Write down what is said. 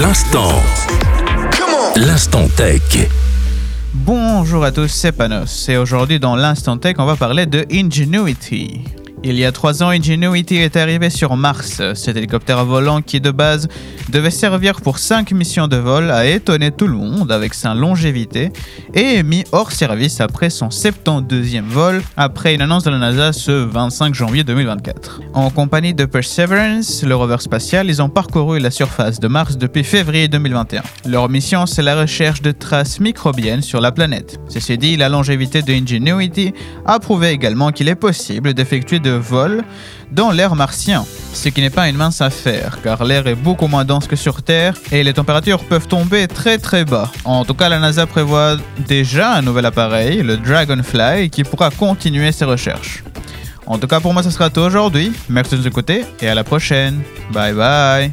L'instant. L'instant tech. Bonjour à tous, c'est Panos et aujourd'hui dans l'Instant Tech, on va parler de Ingenuity. Il y a trois ans, Ingenuity est arrivé sur Mars. Cet hélicoptère volant qui de base devait servir pour cinq missions de vol a étonné tout le monde avec sa longévité et est mis hors service après son 72e vol après une annonce de la NASA ce 25 janvier 2024. En compagnie de Perseverance, le rover spatial, ils ont parcouru la surface de Mars depuis février 2021. Leur mission, c'est la recherche de traces microbiennes sur la planète. Ceci dit, la longévité de a prouvé également qu'il est possible d'effectuer de vol dans l'air martien, ce qui n'est pas une mince affaire, car l'air est beaucoup moins dense que sur Terre et les températures peuvent tomber très très bas. En tout cas, la NASA prévoit déjà un nouvel appareil, le Dragonfly, qui pourra continuer ses recherches. En tout cas, pour moi, ce sera tout aujourd'hui. Merci de nous écouter et à la prochaine. Bye bye.